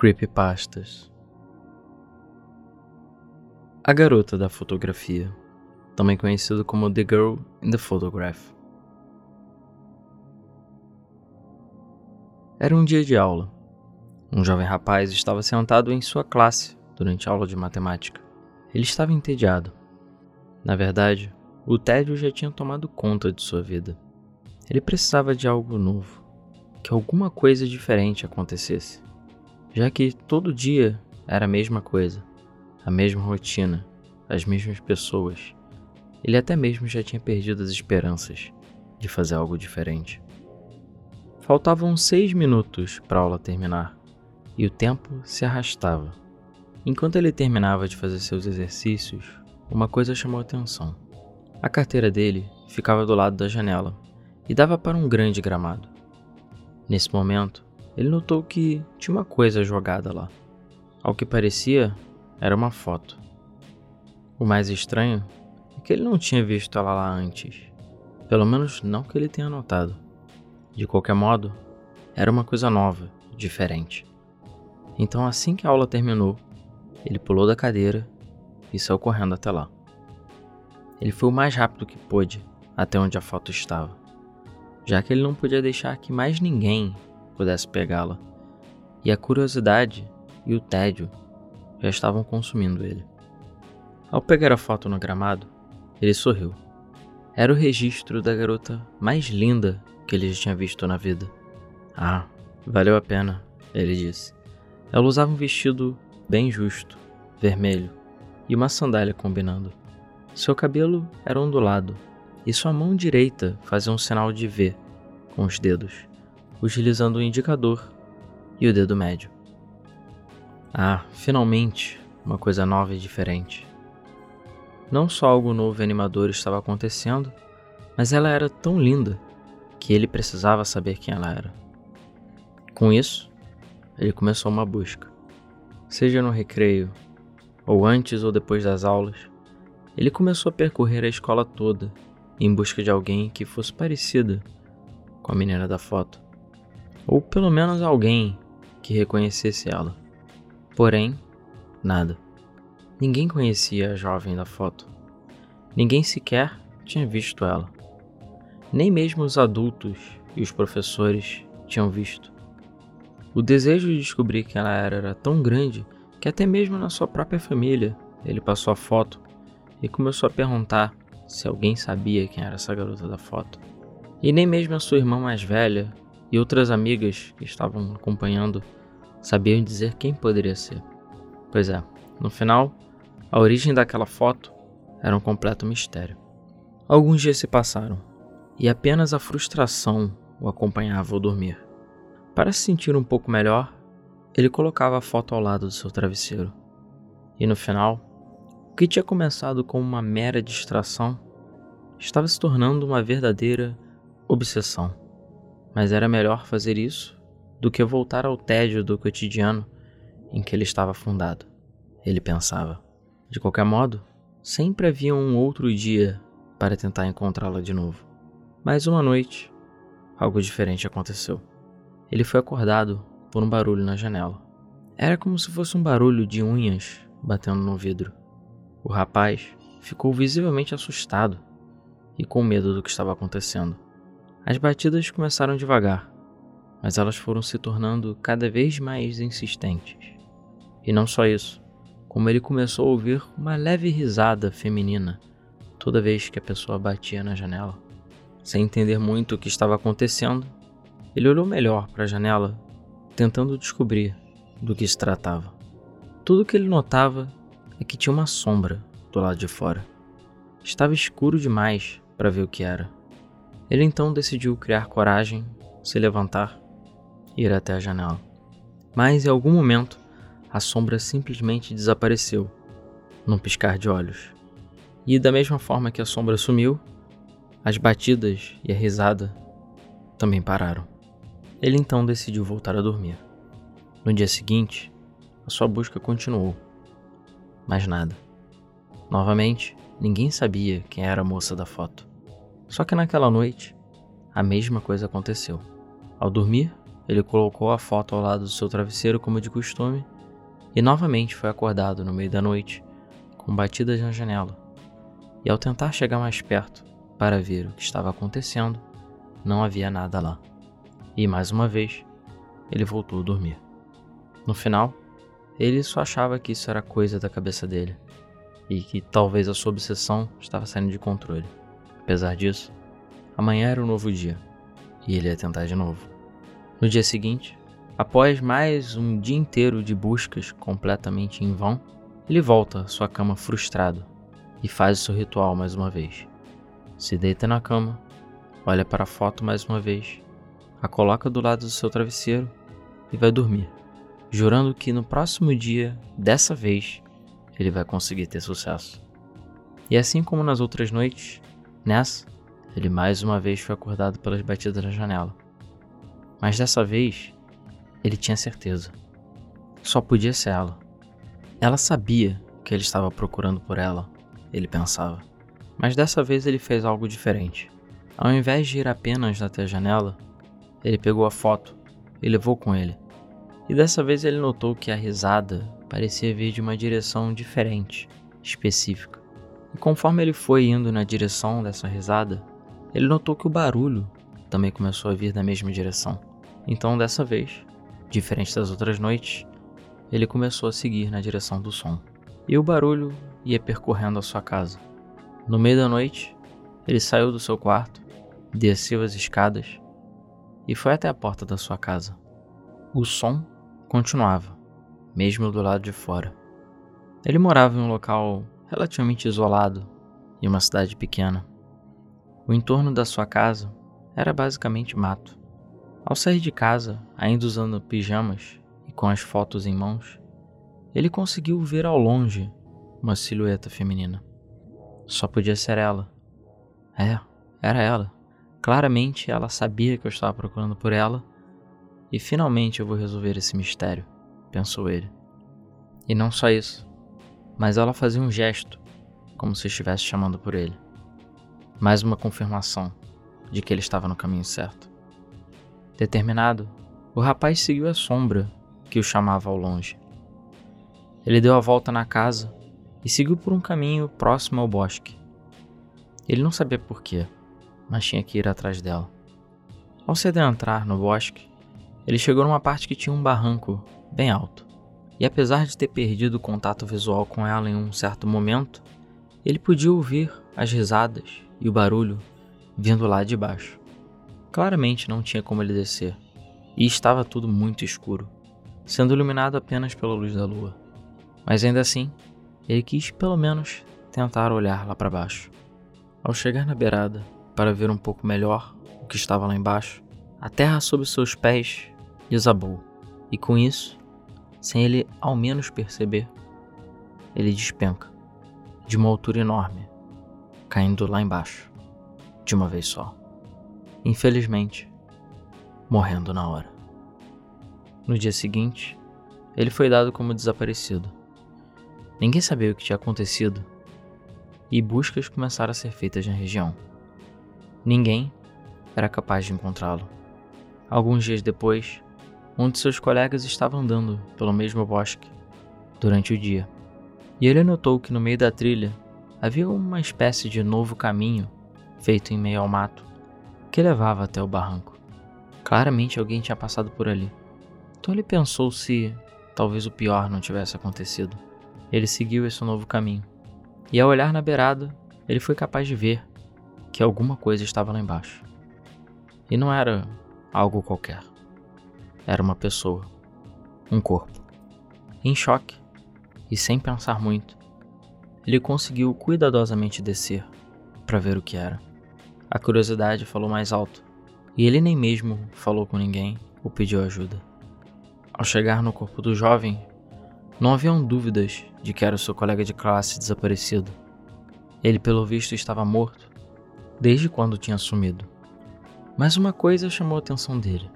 Creepypastas A Garota da Fotografia, também conhecido como The Girl in the Photograph. Era um dia de aula. Um jovem rapaz estava sentado em sua classe durante a aula de matemática. Ele estava entediado. Na verdade, o tédio já tinha tomado conta de sua vida. Ele precisava de algo novo, que alguma coisa diferente acontecesse, já que todo dia era a mesma coisa, a mesma rotina, as mesmas pessoas. Ele até mesmo já tinha perdido as esperanças de fazer algo diferente. Faltavam seis minutos para a aula terminar e o tempo se arrastava. Enquanto ele terminava de fazer seus exercícios, uma coisa chamou atenção. A carteira dele ficava do lado da janela e dava para um grande gramado. Nesse momento, ele notou que tinha uma coisa jogada lá. Ao que parecia, era uma foto. O mais estranho é que ele não tinha visto ela lá antes. Pelo menos não que ele tenha notado. De qualquer modo, era uma coisa nova, diferente. Então, assim que a aula terminou, ele pulou da cadeira e saiu correndo até lá. Ele foi o mais rápido que pôde até onde a foto estava já que ele não podia deixar que mais ninguém pudesse pegá-la, e a curiosidade e o tédio já estavam consumindo ele. Ao pegar a foto no gramado, ele sorriu. Era o registro da garota mais linda que ele já tinha visto na vida. Ah, valeu a pena, ele disse. Ela usava um vestido bem justo, vermelho, e uma sandália combinando. Seu cabelo era ondulado e sua mão direita fazia um sinal de V com os dedos, utilizando o indicador e o dedo médio. Ah, finalmente, uma coisa nova e diferente. Não só algo novo e animador estava acontecendo, mas ela era tão linda que ele precisava saber quem ela era. Com isso, ele começou uma busca. Seja no recreio, ou antes ou depois das aulas, ele começou a percorrer a escola toda em busca de alguém que fosse parecida com a menina da foto, ou pelo menos alguém que reconhecesse ela. Porém, nada. Ninguém conhecia a jovem da foto. Ninguém sequer tinha visto ela. Nem mesmo os adultos e os professores tinham visto. O desejo de descobrir quem ela era era tão grande que até mesmo na sua própria família ele passou a foto e começou a perguntar se alguém sabia quem era essa garota da foto. E nem mesmo a sua irmã mais velha e outras amigas que estavam acompanhando sabiam dizer quem poderia ser. Pois é, no final, a origem daquela foto era um completo mistério. Alguns dias se passaram e apenas a frustração o acompanhava ao dormir. Para se sentir um pouco melhor, ele colocava a foto ao lado do seu travesseiro. E no final, o que tinha começado como uma mera distração estava se tornando uma verdadeira obsessão. Mas era melhor fazer isso do que voltar ao tédio do cotidiano em que ele estava afundado. Ele pensava. De qualquer modo, sempre havia um outro dia para tentar encontrá-la de novo. Mas uma noite, algo diferente aconteceu. Ele foi acordado por um barulho na janela. Era como se fosse um barulho de unhas batendo no vidro. O rapaz ficou visivelmente assustado e com medo do que estava acontecendo. As batidas começaram devagar, mas elas foram se tornando cada vez mais insistentes. E não só isso, como ele começou a ouvir uma leve risada feminina toda vez que a pessoa batia na janela. Sem entender muito o que estava acontecendo, ele olhou melhor para a janela, tentando descobrir do que se tratava. Tudo que ele notava é que tinha uma sombra do lado de fora. Estava escuro demais para ver o que era. Ele então decidiu criar coragem, se levantar e ir até a janela. Mas em algum momento, a sombra simplesmente desapareceu, num piscar de olhos. E da mesma forma que a sombra sumiu, as batidas e a risada também pararam. Ele então decidiu voltar a dormir. No dia seguinte, a sua busca continuou. Mas nada. Novamente, ninguém sabia quem era a moça da foto. Só que naquela noite, a mesma coisa aconteceu. Ao dormir, ele colocou a foto ao lado do seu travesseiro como de costume e novamente foi acordado no meio da noite com batidas na janela. E ao tentar chegar mais perto para ver o que estava acontecendo, não havia nada lá. E mais uma vez, ele voltou a dormir. No final, ele só achava que isso era coisa da cabeça dele e que talvez a sua obsessão estava saindo de controle. Apesar disso, amanhã era um novo dia e ele ia tentar de novo. No dia seguinte, após mais um dia inteiro de buscas completamente em vão, ele volta à sua cama frustrado e faz o seu ritual mais uma vez. Se deita na cama, olha para a foto mais uma vez, a coloca do lado do seu travesseiro e vai dormir, jurando que no próximo dia, dessa vez, ele vai conseguir ter sucesso. E assim como nas outras noites, nessa, ele mais uma vez foi acordado pelas batidas na janela. Mas dessa vez, ele tinha certeza. Só podia ser ela. Ela sabia que ele estava procurando por ela, ele pensava. Mas dessa vez ele fez algo diferente. Ao invés de ir apenas até a janela, ele pegou a foto e levou com ele. E dessa vez ele notou que a risada parecia vir de uma direção diferente, específica. E conforme ele foi indo na direção dessa risada, ele notou que o barulho também começou a vir da mesma direção. Então, dessa vez, diferente das outras noites, ele começou a seguir na direção do som. E o barulho ia percorrendo a sua casa. No meio da noite, ele saiu do seu quarto, desceu as escadas e foi até a porta da sua casa. O som continuava, mesmo do lado de fora. Ele morava em um local relativamente isolado, em uma cidade pequena. O entorno da sua casa era basicamente mato. Ao sair de casa, ainda usando pijamas e com as fotos em mãos, ele conseguiu ver ao longe uma silhueta feminina. Só podia ser ela. É, era ela. Claramente ela sabia que eu estava procurando por ela e finalmente eu vou resolver esse mistério, pensou ele. E não só isso, mas ela fazia um gesto, como se estivesse chamando por ele. Mais uma confirmação de que ele estava no caminho certo. Determinado, o rapaz seguiu a sombra que o chamava ao longe. Ele deu a volta na casa e seguiu por um caminho próximo ao bosque. Ele não sabia porquê, mas tinha que ir atrás dela. Ao se adentrar no bosque, ele chegou numa parte que tinha um barranco bem alto. E apesar de ter perdido o contato visual com ela em um certo momento, ele podia ouvir as risadas e o barulho vindo lá de baixo. Claramente não tinha como ele descer, e estava tudo muito escuro, sendo iluminado apenas pela luz da lua. Mas ainda assim, ele quis pelo menos tentar olhar lá para baixo. Ao chegar na beirada para ver um pouco melhor o que estava lá embaixo, a terra sob seus pés desabou, e com isso, sem ele ao menos perceber, ele despenca de uma altura enorme, caindo lá embaixo, de uma vez só. Infelizmente, morrendo na hora. No dia seguinte, ele foi dado como desaparecido. Ninguém sabia o que tinha acontecido e buscas começaram a ser feitas na região. Ninguém era capaz de encontrá-lo. Alguns dias depois, um de seus colegas estava andando pelo mesmo bosque durante o dia, e ele notou que no meio da trilha havia uma espécie de novo caminho feito em meio ao mato que levava até o barranco. Claramente alguém tinha passado por ali. Então ele pensou se talvez o pior não tivesse acontecido. Ele seguiu esse novo caminho, e ao olhar na beirada, ele foi capaz de ver que alguma coisa estava lá embaixo. E não era algo qualquer. Era uma pessoa, um corpo. Em choque e sem pensar muito, ele conseguiu cuidadosamente descer para ver o que era. A curiosidade falou mais alto e ele nem mesmo falou com ninguém ou pediu ajuda. Ao chegar no corpo do jovem, não haviam dúvidas de que era o seu colega de classe desaparecido. Ele, pelo visto, estava morto desde quando tinha sumido. Mas uma coisa chamou a atenção dele.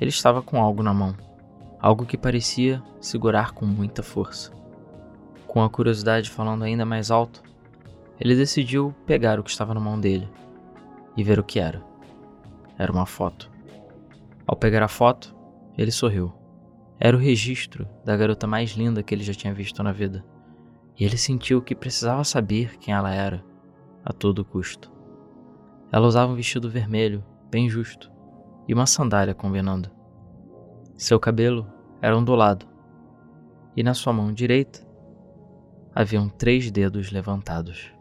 Ele estava com algo na mão, algo que parecia segurar com muita força. Com a curiosidade falando ainda mais alto, ele decidiu pegar o que estava na mão dele e ver o que era. Era uma foto. Ao pegar a foto, ele sorriu. Era o registro da garota mais linda que ele já tinha visto na vida. E ele sentiu que precisava saber quem ela era, a todo custo. Ela usava um vestido vermelho, bem justo, e uma sandália combinando. Seu cabelo era ondulado, e na sua mão direita haviam três dedos levantados.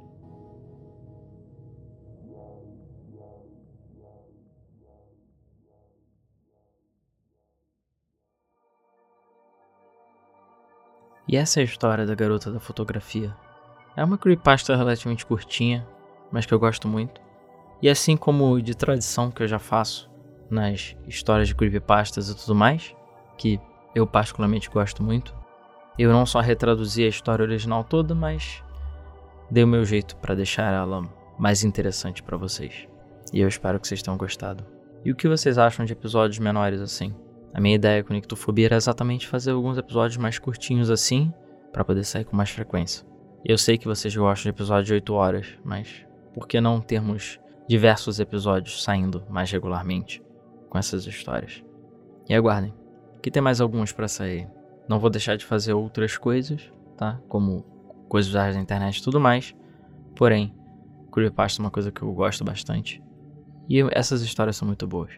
E essa é a história da garota da fotografia. É uma creepypasta relativamente curtinha, mas que eu gosto muito. E assim como de tradição que eu já faço nas histórias de creepypastas e tudo mais, que eu particularmente gosto muito, eu não só retraduzi a história original toda, mas dei o meu jeito para deixar ela mais interessante para vocês. E eu espero que vocês tenham gostado. E o que vocês acham de episódios menores assim? A minha ideia com Nictofobia era exatamente fazer alguns episódios mais curtinhos assim, para poder sair com mais frequência. Eu sei que vocês gostam de episódios de 8 horas, mas por que não termos diversos episódios saindo mais regularmente com essas histórias? E aguardem, que tem mais alguns para sair. Não vou deixar de fazer outras coisas, tá? Como coisas da internet e tudo mais. Porém, Creepypasta é uma coisa que eu gosto bastante. E essas histórias são muito boas.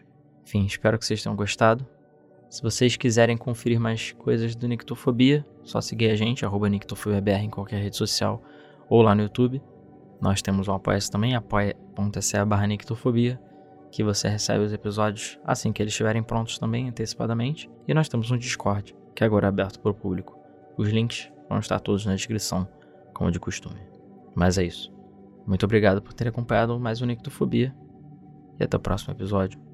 Enfim, espero que vocês tenham gostado. Se vocês quiserem conferir mais coisas do Nictofobia, só seguir a gente, arroba NictofobiaBR em qualquer rede social ou lá no YouTube. Nós temos o apoia também, apoia.se barra Nictofobia, que você recebe os episódios assim que eles estiverem prontos também, antecipadamente. E nós temos um Discord, que agora é aberto para o público. Os links vão estar todos na descrição, como de costume. Mas é isso. Muito obrigado por ter acompanhado mais um Nictofobia e até o próximo episódio.